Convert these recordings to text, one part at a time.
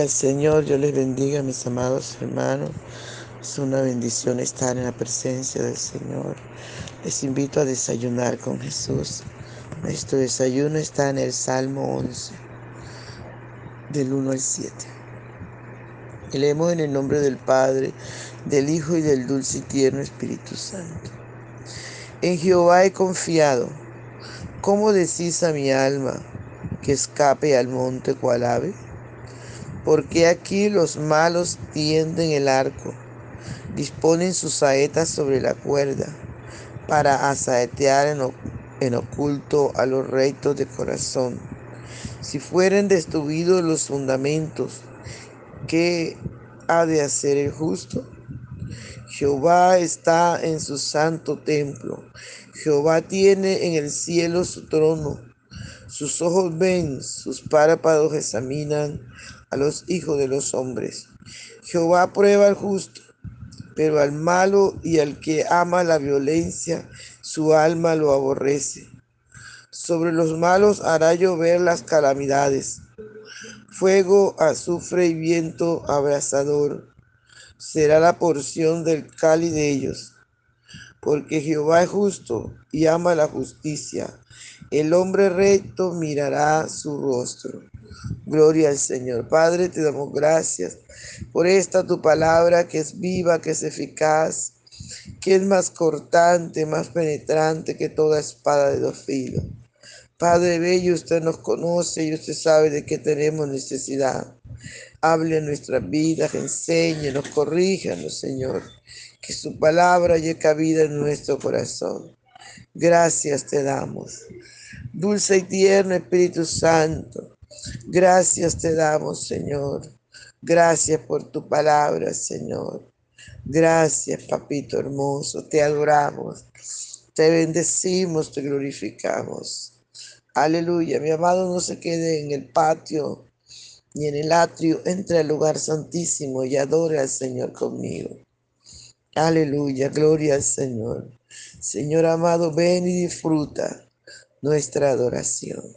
Al Señor, yo les bendiga, mis amados hermanos. Es una bendición estar en la presencia del Señor. Les invito a desayunar con Jesús. Nuestro desayuno está en el Salmo 11, del 1 al 7. Y leemos en el nombre del Padre, del Hijo y del dulce y tierno Espíritu Santo. En Jehová he confiado. ¿Cómo decís a mi alma que escape al monte cual ave? Porque aquí los malos tienden el arco, disponen sus saetas sobre la cuerda, para asaetear en, oculto a los rectos de corazón. Si fueren destruidos los fundamentos, ¿qué ha de hacer el justo? Jehová está en su santo templo. Jehová tiene en el cielo su trono. Sus ojos ven, sus párpados examinan a los hijos de los hombres. Jehová prueba al justo, pero al malo y al que ama la violencia, su alma lo aborrece. Sobre los malos hará llover las calamidades, fuego, azufre y viento abrasador. Será la porción del cáliz de ellos, porque Jehová es justo y ama la justicia. El hombre recto mirará su rostro. Gloria al Señor. Padre, te damos gracias por esta tu palabra que es viva, que es eficaz, que es más cortante, más penetrante que toda espada de dos filos. Padre bello, usted nos conoce y usted sabe de qué tenemos necesidad. Hable en nuestras vidas, enséñenos, corríjanos, Señor. Que su palabra llegue cabida en nuestro corazón. Gracias te damos. Dulce y tierno Espíritu Santo Gracias te damos, Señor. Gracias por tu palabra, Señor. Gracias, papito hermoso. Te adoramos. Te bendecimos, te glorificamos. Aleluya. Mi amado no se quede en el patio ni en el atrio. Entre al lugar santísimo y adore al Señor conmigo. Aleluya. Gloria al Señor. Señor amado, ven y disfruta nuestra adoración.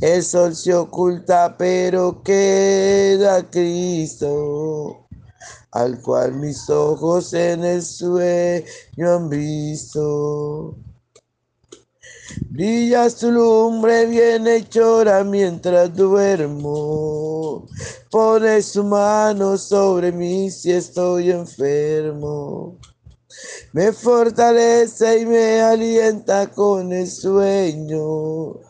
el sol se oculta, pero queda Cristo, al cual mis ojos en el sueño han visto. Brilla su lumbre bien hechora mientras duermo. Pone su mano sobre mí si estoy enfermo. Me fortalece y me alienta con el sueño.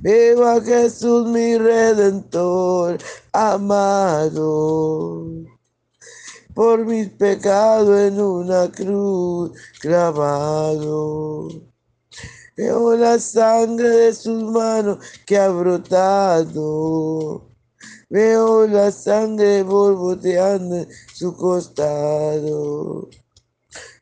Veo a Jesús mi redentor amado, por mis pecados en una cruz clavado. Veo la sangre de sus manos que ha brotado. Veo la sangre borboteando en su costado.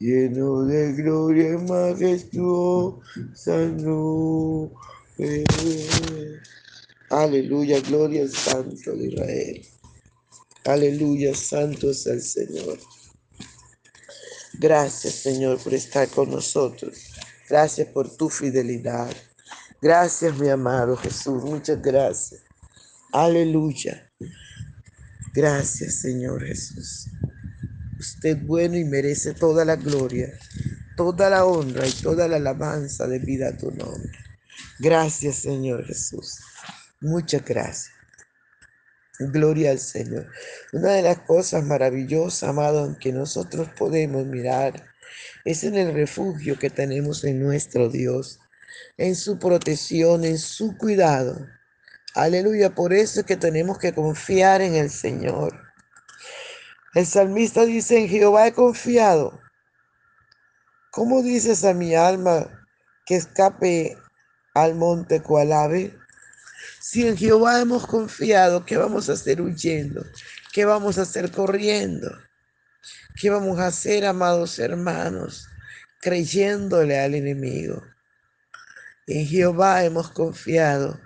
lleno de gloria majestuosa nube. Aleluya, gloria al Santo de Israel. Aleluya, santo es el Señor. Gracias, Señor, por estar con nosotros. Gracias por tu fidelidad. Gracias, mi amado Jesús. Muchas gracias. Aleluya. Gracias, Señor Jesús. Usted es bueno y merece toda la gloria, toda la honra y toda la alabanza de vida a tu nombre. Gracias, Señor Jesús. Muchas gracias. Gloria al Señor. Una de las cosas maravillosas, amado, en que nosotros podemos mirar es en el refugio que tenemos en nuestro Dios, en su protección, en su cuidado. Aleluya, por eso es que tenemos que confiar en el Señor. El salmista dice, en Jehová he confiado. ¿Cómo dices a mi alma que escape al monte cual ave? Si en Jehová hemos confiado, ¿qué vamos a hacer huyendo? ¿Qué vamos a hacer corriendo? ¿Qué vamos a hacer, amados hermanos? Creyéndole al enemigo. En Jehová hemos confiado.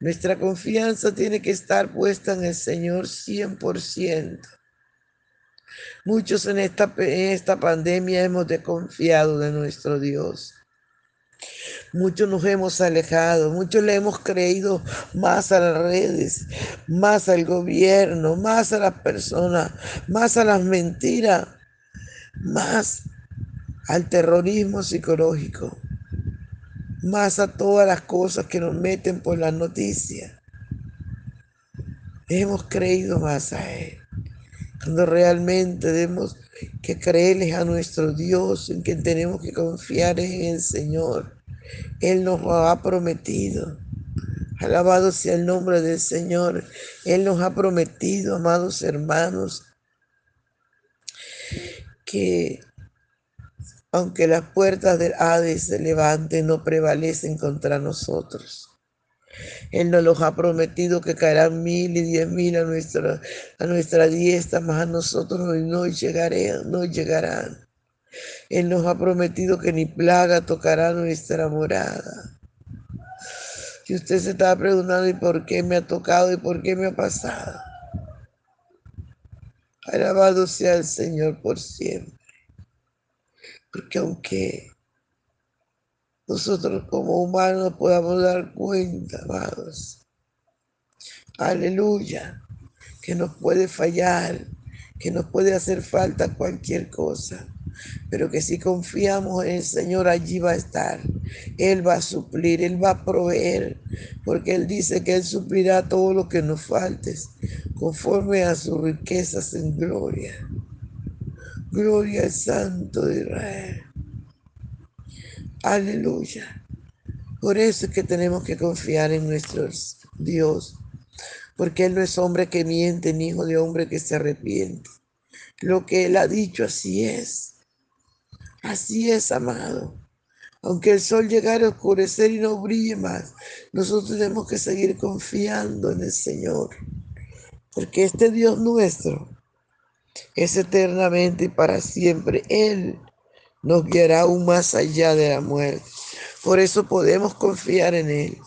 Nuestra confianza tiene que estar puesta en el Señor 100%. Muchos en esta, en esta pandemia hemos desconfiado de nuestro Dios. Muchos nos hemos alejado, muchos le hemos creído más a las redes, más al gobierno, más a las personas, más a las mentiras, más al terrorismo psicológico, más a todas las cosas que nos meten por las noticias. Hemos creído más a Él, cuando realmente debemos que creerles a nuestro Dios, en quien tenemos que confiar en el Señor él nos ha prometido. Alabado sea el nombre del Señor. Él nos ha prometido, amados hermanos, que aunque las puertas del Hades se levanten, no prevalecen contra nosotros. Él nos los ha prometido que caerán mil y diez mil a nuestra, a nuestra diestra, mas a nosotros no llegarán, no llegarán. Él nos ha prometido que ni plaga tocará nuestra morada. Si usted se estaba preguntando, ¿y por qué me ha tocado y por qué me ha pasado? Alabado sea el Señor por siempre. Porque aunque nosotros como humanos podamos dar cuenta, amados, aleluya, que nos puede fallar, que nos puede hacer falta cualquier cosa pero que si confiamos en el Señor, allí va a estar. Él va a suplir, Él va a proveer, porque Él dice que Él suplirá todo lo que nos faltes, conforme a sus riquezas en gloria. Gloria al Santo de Israel. Aleluya. Por eso es que tenemos que confiar en nuestro Dios, porque Él no es hombre que miente, ni hijo de hombre que se arrepiente. Lo que Él ha dicho así es. Así es, amado. Aunque el sol llegara a oscurecer y no brille más, nosotros tenemos que seguir confiando en el Señor. Porque este Dios nuestro es eternamente y para siempre. Él nos guiará aún más allá de la muerte. Por eso podemos confiar en Él.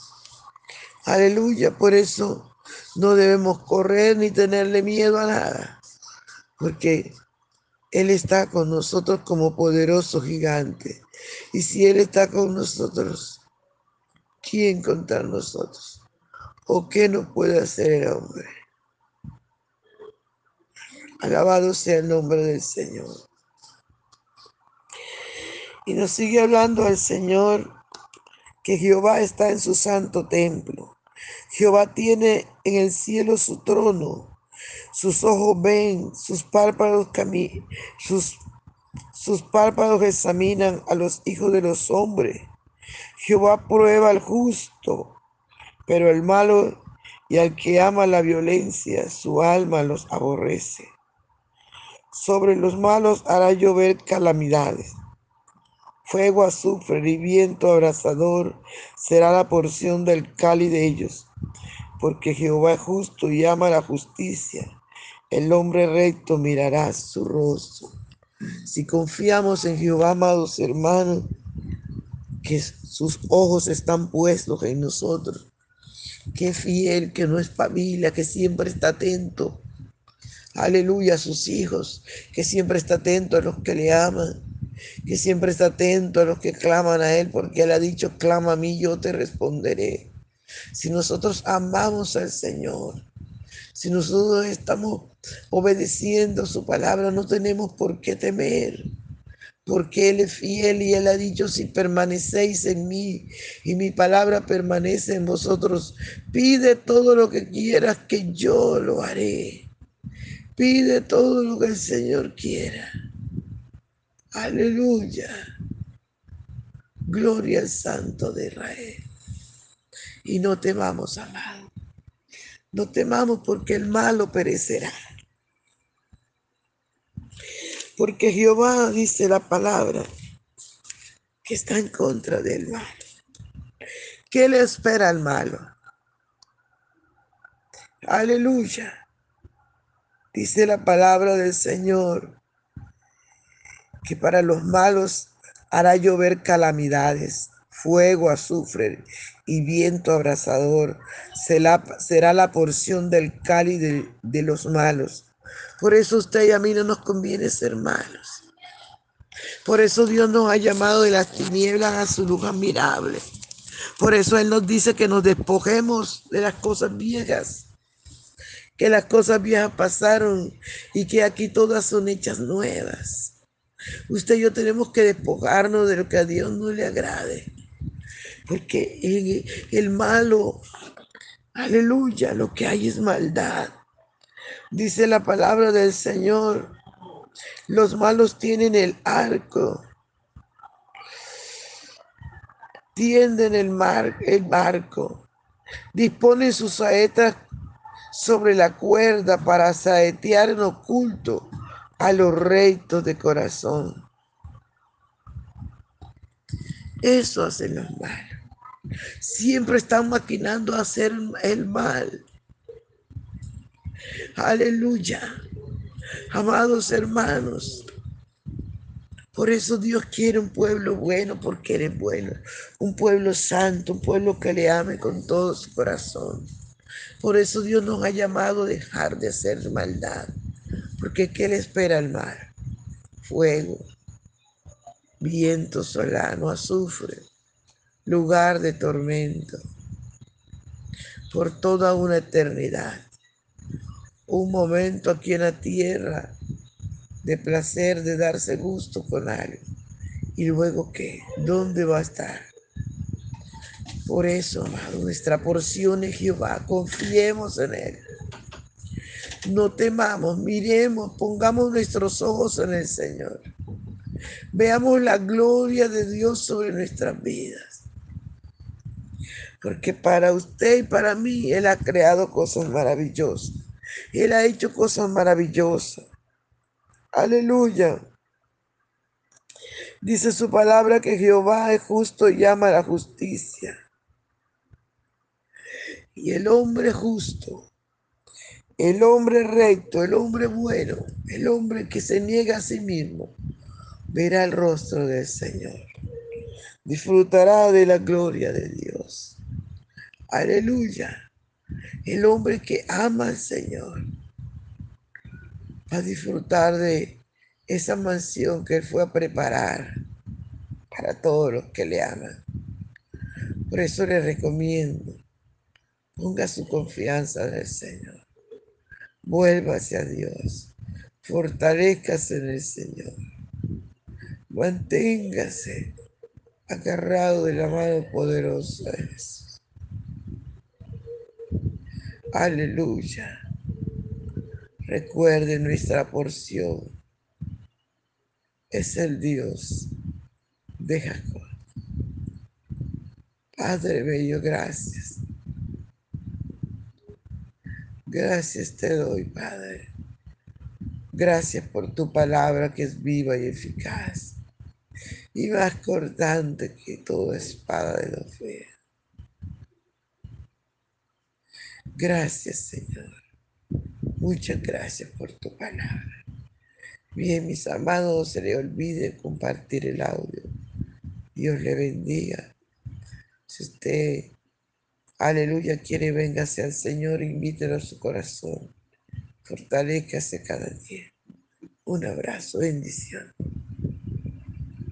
Aleluya. Por eso no debemos correr ni tenerle miedo a nada. Porque él está con nosotros como poderoso gigante. Y si Él está con nosotros, ¿quién contra nosotros? ¿O qué nos puede hacer el hombre? Alabado sea el nombre del Señor. Y nos sigue hablando al Señor que Jehová está en su santo templo. Jehová tiene en el cielo su trono. Sus ojos ven, sus párpados sus, sus párpados examinan a los hijos de los hombres. Jehová prueba al justo, pero el malo y al que ama la violencia, su alma los aborrece. Sobre los malos hará llover calamidades Fuego, azufre y viento abrasador será la porción del cáliz de ellos, porque Jehová es justo y ama la justicia. El hombre recto mirará su rostro. Si confiamos en Jehová, amados hermanos, que sus ojos están puestos en nosotros, que fiel, que no es familia, que siempre está atento. Aleluya a sus hijos, que siempre está atento a los que le aman que siempre está atento a los que claman a Él, porque Él ha dicho, clama a mí, yo te responderé. Si nosotros amamos al Señor, si nosotros estamos obedeciendo su palabra, no tenemos por qué temer, porque Él es fiel y Él ha dicho, si permanecéis en mí y mi palabra permanece en vosotros, pide todo lo que quieras que yo lo haré. Pide todo lo que el Señor quiera. Aleluya. Gloria al Santo de Israel. Y no temamos, amado. No temamos porque el malo perecerá. Porque Jehová dice la palabra que está en contra del malo. ¿Qué le espera al malo? Aleluya. Dice la palabra del Señor que para los malos hará llover calamidades, fuego, azufre y viento abrasador. Será, la porción del cáliz de, de los malos. Por eso usted y a mí no nos conviene ser malos. Por eso Dios nos ha llamado de las tinieblas a su luz admirable. Por eso Él nos dice que nos despojemos de las cosas viejas, que las cosas viejas pasaron y que aquí todas son hechas nuevas. Usted y yo tenemos que despojarnos de lo que a Dios no le agrade. Porque el malo, aleluya, lo que hay es maldad. Dice la palabra del Señor, los malos tienen el arco, tienden el, mar, el barco, disponen sus saetas sobre la cuerda para saetear en oculto a los rectos de corazón. Eso hacen los malos. Siempre están maquinando hacer el mal. Aleluya. Amados hermanos, por eso Dios quiere un pueblo bueno, porque eres bueno. Un pueblo santo, un pueblo que le ame con todo su corazón. Por eso Dios nos ha llamado a dejar de hacer maldad. Porque ¿qué le espera al mar? Fuego, viento solano, azufre, lugar de tormento, por toda una eternidad. Un momento aquí en la tierra de placer, de darse gusto con algo. ¿Y luego qué? ¿Dónde va a estar? Por eso, amado, nuestra porción es Jehová. Confiemos en Él. No temamos, miremos, pongamos nuestros ojos en el Señor. Veamos la gloria de Dios sobre nuestras vidas. Porque para usted y para mí Él ha creado cosas maravillosas. Él ha hecho cosas maravillosas. Aleluya. Dice su palabra que Jehová es justo y ama la justicia. Y el hombre justo el hombre recto, el hombre bueno, el hombre que se niega a sí mismo, verá el rostro del Señor. Disfrutará de la gloria de Dios. Aleluya. El hombre que ama al Señor va a disfrutar de esa mansión que Él fue a preparar para todos los que le aman. Por eso le recomiendo, ponga su confianza en el Señor. Vuélvase a Dios. Fortalezcase en el Señor. Manténgase agarrado de la mano poderosa de Jesús. Aleluya. Recuerde nuestra porción. Es el Dios de Jacob. Padre bello, gracias. Gracias te doy, Padre. Gracias por tu palabra que es viva y eficaz y más cortante que toda espada de la fe. Gracias, Señor. Muchas gracias por tu palabra. Bien, mis amados, no se le olvide compartir el audio. Dios le bendiga. Si usted, aleluya, quiere, véngase al Señor, invítelo a su corazón. Fortalezcase cada día. Un abrazo, bendición.